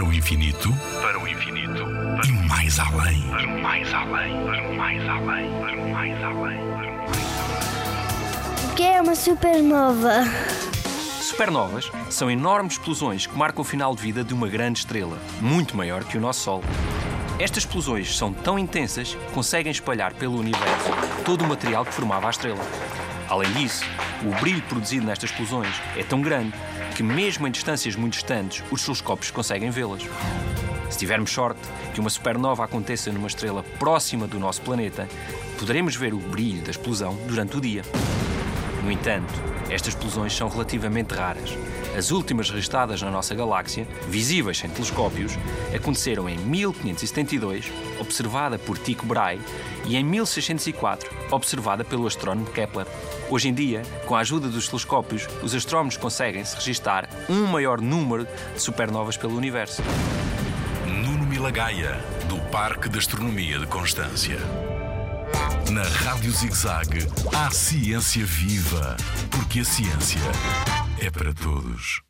Para o infinito, para o infinito, e mais além. para o mais além, para o mais além, para o mais além, para o mais além. O que é uma supernova? Supernovas são enormes explosões que marcam o final de vida de uma grande estrela, muito maior que o nosso Sol. Estas explosões são tão intensas que conseguem espalhar pelo universo todo o material que formava a estrela. Além disso, o brilho produzido nestas explosões é tão grande que, mesmo em distâncias muito distantes, os telescópios conseguem vê-las. Se tivermos sorte que uma supernova aconteça numa estrela próxima do nosso planeta, poderemos ver o brilho da explosão durante o dia. No entanto, estas explosões são relativamente raras. As últimas registradas na nossa galáxia, visíveis sem telescópios, aconteceram em 1572, observada por Tycho Brahe, e em 1604, observada pelo astrónomo Kepler. Hoje em dia, com a ajuda dos telescópios, os astrónomos conseguem-se registar um maior número de supernovas pelo universo. Nuno Milagaya, do Parque de Astronomia de Constância. Na Rádio ZigZag, há ciência viva, porque a ciência é para todos.